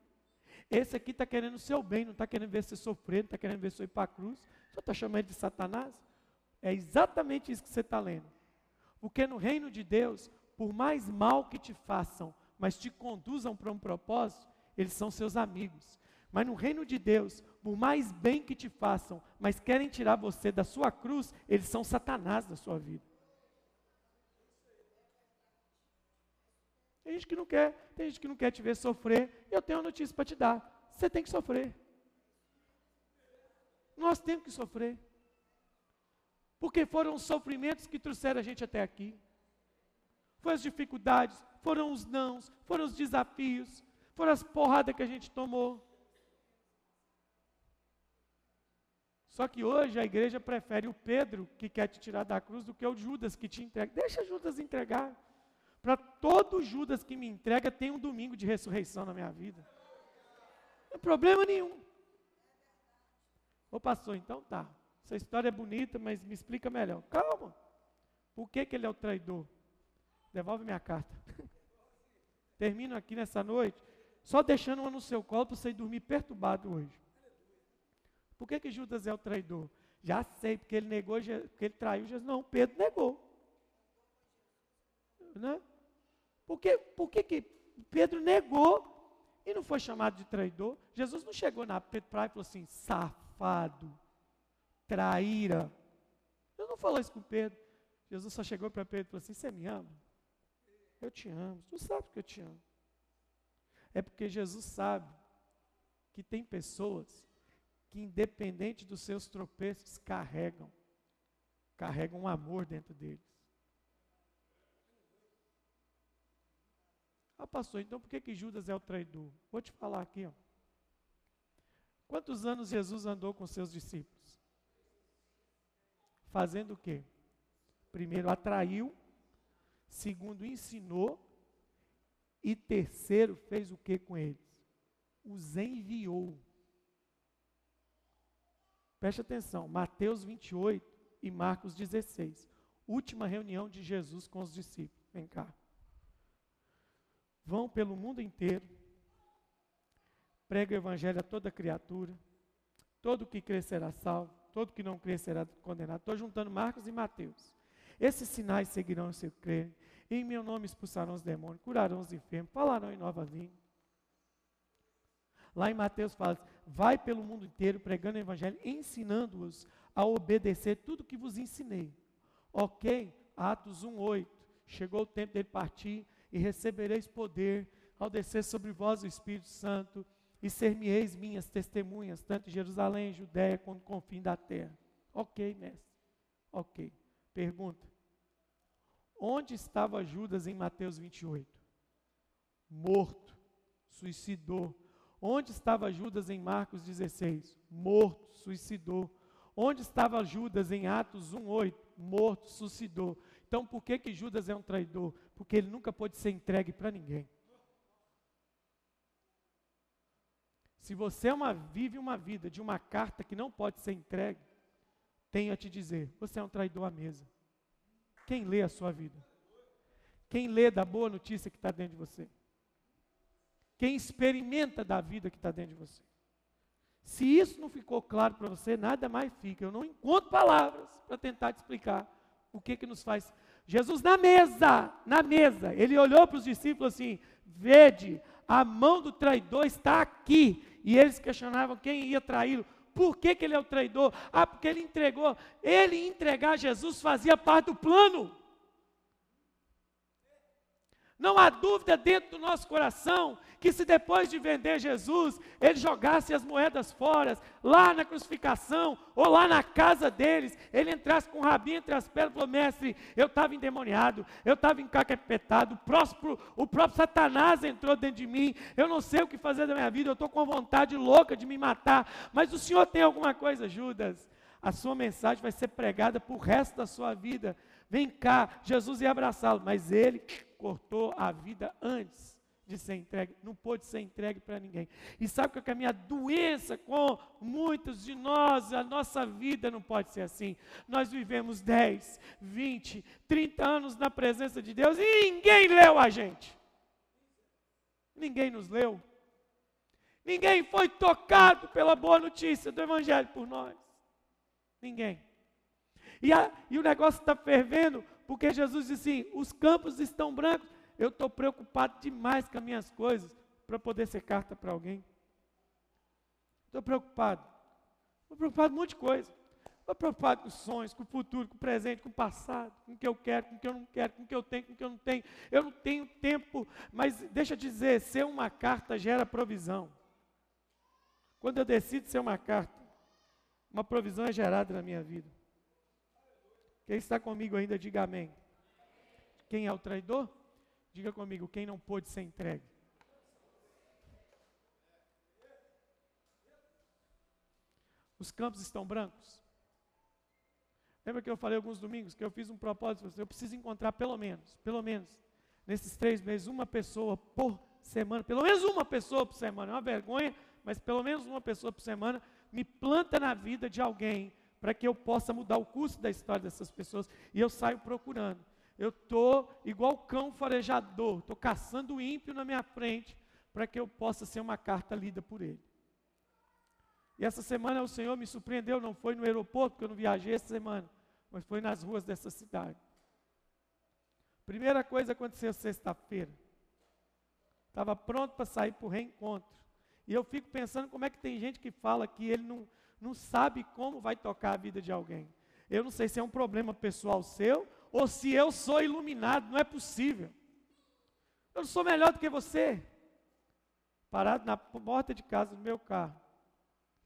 Esse aqui está querendo o seu bem, não está querendo ver você sofrer, não está querendo ver você ir para a cruz. Só está chamando de Satanás? É exatamente isso que você está lendo. Porque no reino de Deus, por mais mal que te façam, mas te conduzam para um propósito, eles são seus amigos. Mas no reino de Deus, por mais bem que te façam, mas querem tirar você da sua cruz, eles são Satanás da sua vida. Tem gente que não quer, tem gente que não quer te ver sofrer. Eu tenho uma notícia para te dar. Você tem que sofrer. Nós temos que sofrer. Porque foram os sofrimentos que trouxeram a gente até aqui. Foram as dificuldades, foram os nãos, foram os desafios, foram as porradas que a gente tomou. Só que hoje a igreja prefere o Pedro que quer te tirar da cruz do que o Judas que te entrega. Deixa Judas entregar. Para todo Judas que me entrega tem um domingo de ressurreição na minha vida. Não tem problema nenhum. Ô pastor, então tá. Essa história é bonita, mas me explica melhor. Calma. Por que, que ele é o traidor? Devolve minha carta. Termino aqui nessa noite, só deixando uma no seu colo para você dormir perturbado hoje. Por que, que Judas é o traidor? Já sei, porque ele negou, porque ele traiu Jesus. Não, Pedro negou. Né? Por, que, por que, que Pedro negou e não foi chamado de traidor? Jesus não chegou na praia e falou assim, safado, traíra. Eu não falou isso com Pedro. Jesus só chegou para Pedro e falou assim: Você me ama? Eu te amo. Tu sabe que eu te amo. É porque Jesus sabe que tem pessoas que, independente dos seus tropeços, carregam, carregam um amor dentro deles. Ah, pastor, então por que, que Judas é o traidor? Vou te falar aqui, ó. Quantos anos Jesus andou com seus discípulos? Fazendo o quê? Primeiro, atraiu. Segundo, ensinou. E terceiro, fez o que com eles? Os enviou. Preste atenção, Mateus 28 e Marcos 16. Última reunião de Jesus com os discípulos. Vem cá. Vão pelo mundo inteiro prega o evangelho a toda criatura, todo que crer será salvo, todo que não crer será condenado. Estou juntando Marcos e Mateus. Esses sinais seguirão se crerem. Em meu nome expulsarão os demônios, curarão os enfermos, falarão em nova língua. Lá em Mateus fala: vai pelo mundo inteiro pregando o evangelho, ensinando-os a obedecer tudo que vos ensinei. Ok? Atos 1:8. Chegou o tempo dele partir e recebereis poder ao descer sobre vós o Espírito Santo e ser-me-eis minhas testemunhas, tanto em Jerusalém, Judéia, quanto com o fim da terra. Ok, mestre. Ok. Pergunta: Onde estava Judas em Mateus 28? Morto, suicidou. Onde estava Judas em Marcos 16? Morto, suicidou. Onde estava Judas em Atos 1:8? Morto, suicidou. Então, por que que Judas é um traidor? Porque ele nunca pôde ser entregue para ninguém. Se você é uma, vive uma vida de uma carta que não pode ser entregue, tenho a te dizer: você é um traidor à mesa. Quem lê a sua vida? Quem lê da boa notícia que está dentro de você? Quem experimenta da vida que está dentro de você? Se isso não ficou claro para você, nada mais fica. Eu não encontro palavras para tentar te explicar o que que nos faz. Jesus na mesa, na mesa, ele olhou para os discípulos assim: vede, a mão do traidor está aqui. E eles questionavam quem ia traí-lo. Por que, que ele é o traidor? Ah, porque ele entregou. Ele entregar Jesus fazia parte do plano. Não há dúvida dentro do nosso coração que se depois de vender Jesus, ele jogasse as moedas fora, lá na crucificação, ou lá na casa deles, ele entrasse com o rabinho entre as pernas e falou, mestre, eu estava endemoniado, eu estava encaquetado, o próprio, o próprio Satanás entrou dentro de mim, eu não sei o que fazer da minha vida, eu estou com vontade louca de me matar, mas o Senhor tem alguma coisa, Judas? A sua mensagem vai ser pregada para o resto da sua vida. Vem cá, Jesus ia abraçá-lo, mas ele cortou a vida antes de ser entregue, não pôde ser entregue para ninguém. E sabe o que é a minha doença com muitos de nós, a nossa vida não pode ser assim. Nós vivemos 10, 20, 30 anos na presença de Deus e ninguém leu a gente. Ninguém nos leu. Ninguém foi tocado pela boa notícia do Evangelho por nós. Ninguém. E, a, e o negócio está fervendo porque Jesus disse assim: os campos estão brancos. Eu estou preocupado demais com as minhas coisas para poder ser carta para alguém. Estou preocupado. Estou preocupado com um monte de coisa. Estou preocupado com os sonhos, com o futuro, com o presente, com o passado, com o que eu quero, com o que eu não quero, com o que eu tenho, com o que eu não tenho. Eu não tenho tempo, mas deixa eu dizer, ser uma carta gera provisão. Quando eu decido ser uma carta, uma provisão é gerada na minha vida. Quem está comigo ainda, diga amém. Quem é o traidor? Diga comigo, quem não pôde ser entregue. Os campos estão brancos. Lembra que eu falei alguns domingos que eu fiz um propósito? Eu preciso encontrar pelo menos, pelo menos, nesses três meses, uma pessoa por semana, pelo menos uma pessoa por semana. É uma vergonha, mas pelo menos uma pessoa por semana me planta na vida de alguém para que eu possa mudar o curso da história dessas pessoas. E eu saio procurando. Eu estou igual cão farejador, estou caçando o ímpio na minha frente, para que eu possa ser uma carta lida por ele. E essa semana o Senhor me surpreendeu, não foi no aeroporto, porque eu não viajei essa semana, mas foi nas ruas dessa cidade. Primeira coisa aconteceu sexta-feira. Estava pronto para sair para o reencontro. E eu fico pensando como é que tem gente que fala que ele não, não sabe como vai tocar a vida de alguém. Eu não sei se é um problema pessoal seu ou se eu sou iluminado, não é possível. Eu não sou melhor do que você. Parado na porta de casa do meu carro.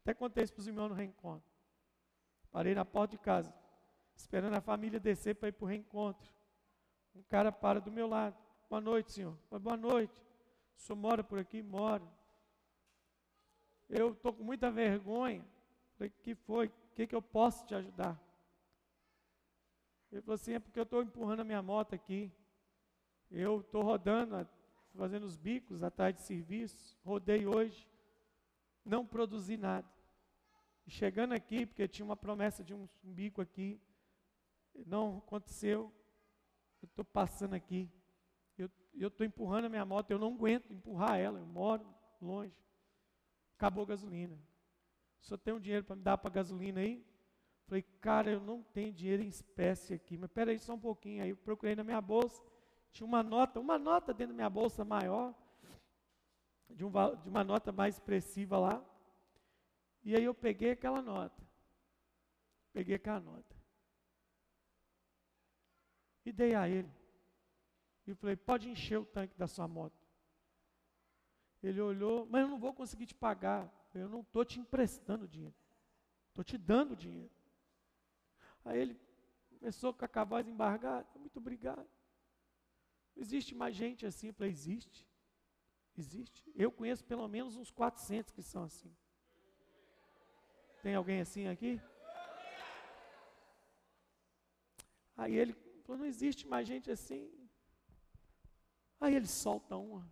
Até contei isso para os irmãos no reencontro. Parei na porta de casa, esperando a família descer para ir para o reencontro. Um cara para do meu lado. Boa noite, senhor. Boa noite. O senhor mora por aqui? Mora. Eu estou com muita vergonha. Falei, que foi? O que, que eu posso te ajudar? Ele falou assim, é porque eu estou empurrando a minha moto aqui. Eu estou rodando, fazendo os bicos atrás de serviço. Rodei hoje. Não produzi nada. Chegando aqui, porque tinha uma promessa de um, um bico aqui. Não aconteceu. Eu estou passando aqui. Eu estou empurrando a minha moto. Eu não aguento empurrar ela. Eu moro longe. Acabou a gasolina. Só tem um dinheiro para me dar para gasolina aí? Falei, cara, eu não tenho dinheiro em espécie aqui, mas peraí só um pouquinho. Aí eu procurei na minha bolsa, tinha uma nota, uma nota dentro da minha bolsa maior, de, um, de uma nota mais expressiva lá. E aí eu peguei aquela nota. Peguei aquela nota. E dei a ele. E falei, pode encher o tanque da sua moto. Ele olhou, mas eu não vou conseguir te pagar. Eu não estou te emprestando dinheiro. Estou te dando dinheiro. Aí ele começou com a voz embargada. Muito obrigado. Existe mais gente assim? Eu falei, existe. Existe. Eu conheço pelo menos uns 400 que são assim. Tem alguém assim aqui? Aí ele falou, não existe mais gente assim. Aí ele solta uma.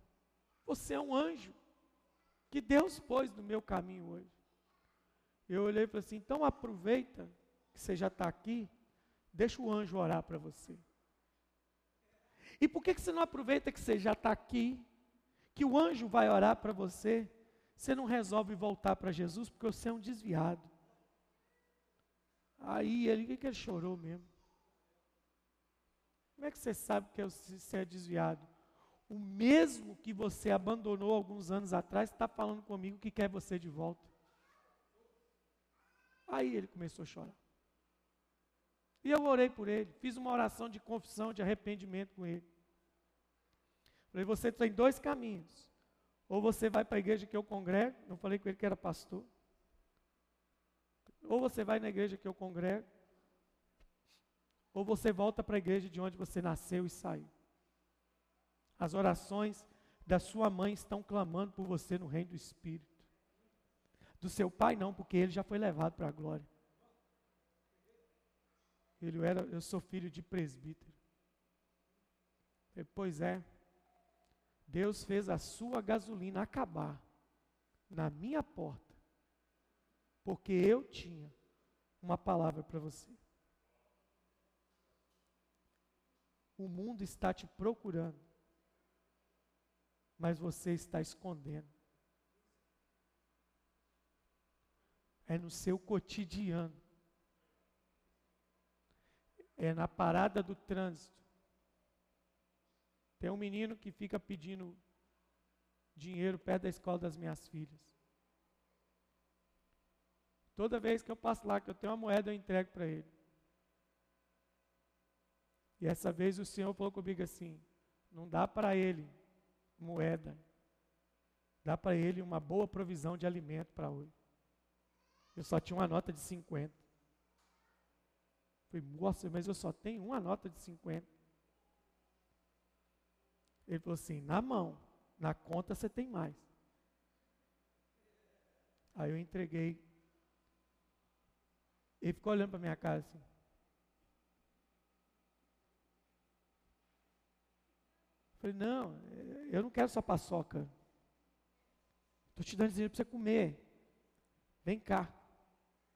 Você é um anjo que Deus pôs no meu caminho hoje. Eu olhei e falei assim: então aproveita que você já está aqui, deixa o anjo orar para você. E por que, que você não aproveita que você já está aqui, que o anjo vai orar para você, você não resolve voltar para Jesus porque você é um desviado? Aí ele, que ele chorou mesmo? Como é que você sabe que você é desviado? O mesmo que você abandonou alguns anos atrás está falando comigo que quer você de volta. Aí ele começou a chorar. E eu orei por ele, fiz uma oração de confissão, de arrependimento com ele. Falei, você tem dois caminhos. Ou você vai para a igreja que eu congrego, não falei com ele que era pastor. Ou você vai na igreja que eu congrego, ou você volta para a igreja de onde você nasceu e saiu. As orações da sua mãe estão clamando por você no reino do Espírito. Do seu pai não, porque ele já foi levado para a glória. Ele era, eu sou filho de presbítero. Pois é. Deus fez a sua gasolina acabar na minha porta, porque eu tinha uma palavra para você. O mundo está te procurando, mas você está escondendo. É no seu cotidiano, é na parada do trânsito. Tem um menino que fica pedindo dinheiro perto da escola das minhas filhas. Toda vez que eu passo lá, que eu tenho uma moeda, eu entrego para ele. E essa vez o Senhor falou comigo assim: não dá para ele moeda, dá para ele uma boa provisão de alimento para hoje. Eu só tinha uma nota de 50. Falei, nossa, mas eu só tenho uma nota de 50. Ele falou assim: na mão, na conta você tem mais. Aí eu entreguei. Ele ficou olhando para minha cara assim. Falei, não, eu não quero só paçoca. Estou te dando dinheiro para você comer. Vem cá.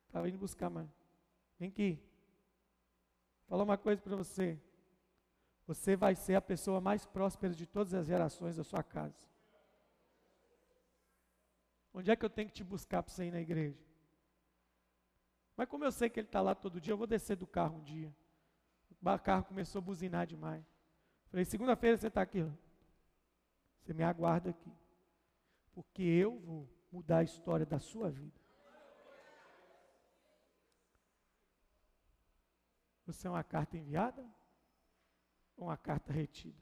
Estava indo buscar, mas. Vem aqui. Falar uma coisa para você. Você vai ser a pessoa mais próspera de todas as gerações da sua casa. Onde é que eu tenho que te buscar para você ir na igreja? Mas como eu sei que ele está lá todo dia, eu vou descer do carro um dia. O carro começou a buzinar demais. Falei, segunda-feira você está aqui. Você me aguarda aqui. Porque eu vou mudar a história da sua vida. Você é uma carta enviada ou uma carta retida?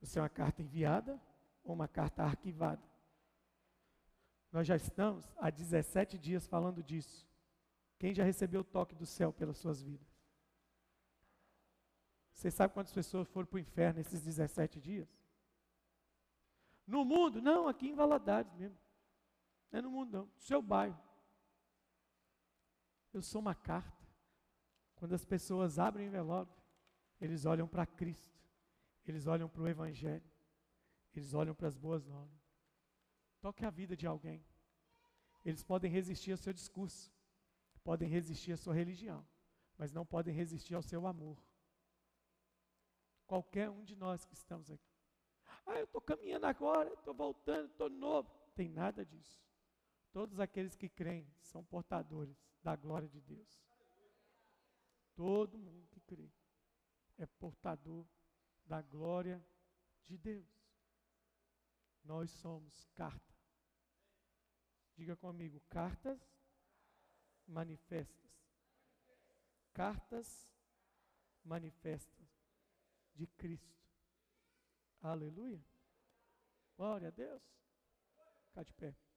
Você é uma carta enviada ou uma carta arquivada? Nós já estamos há 17 dias falando disso. Quem já recebeu o toque do céu pelas suas vidas? Você sabe quantas pessoas foram para o inferno nesses 17 dias? No mundo? Não, aqui em Valadares mesmo. Não é no mundo, não. No seu bairro. Eu sou uma carta. Quando as pessoas abrem o envelope, eles olham para Cristo. Eles olham para o Evangelho. Eles olham para as boas novas. Toque a vida de alguém. Eles podem resistir ao seu discurso. Podem resistir à sua religião. Mas não podem resistir ao seu amor. Qualquer um de nós que estamos aqui. Ah, eu estou caminhando agora, estou voltando, estou novo. Tem nada disso. Todos aqueles que creem são portadores da glória de Deus. Todo mundo que crê é portador da glória de Deus. Nós somos carta. Diga comigo, cartas manifestas. Cartas manifestas de Cristo. Aleluia. Glória a Deus. Ficar de pé.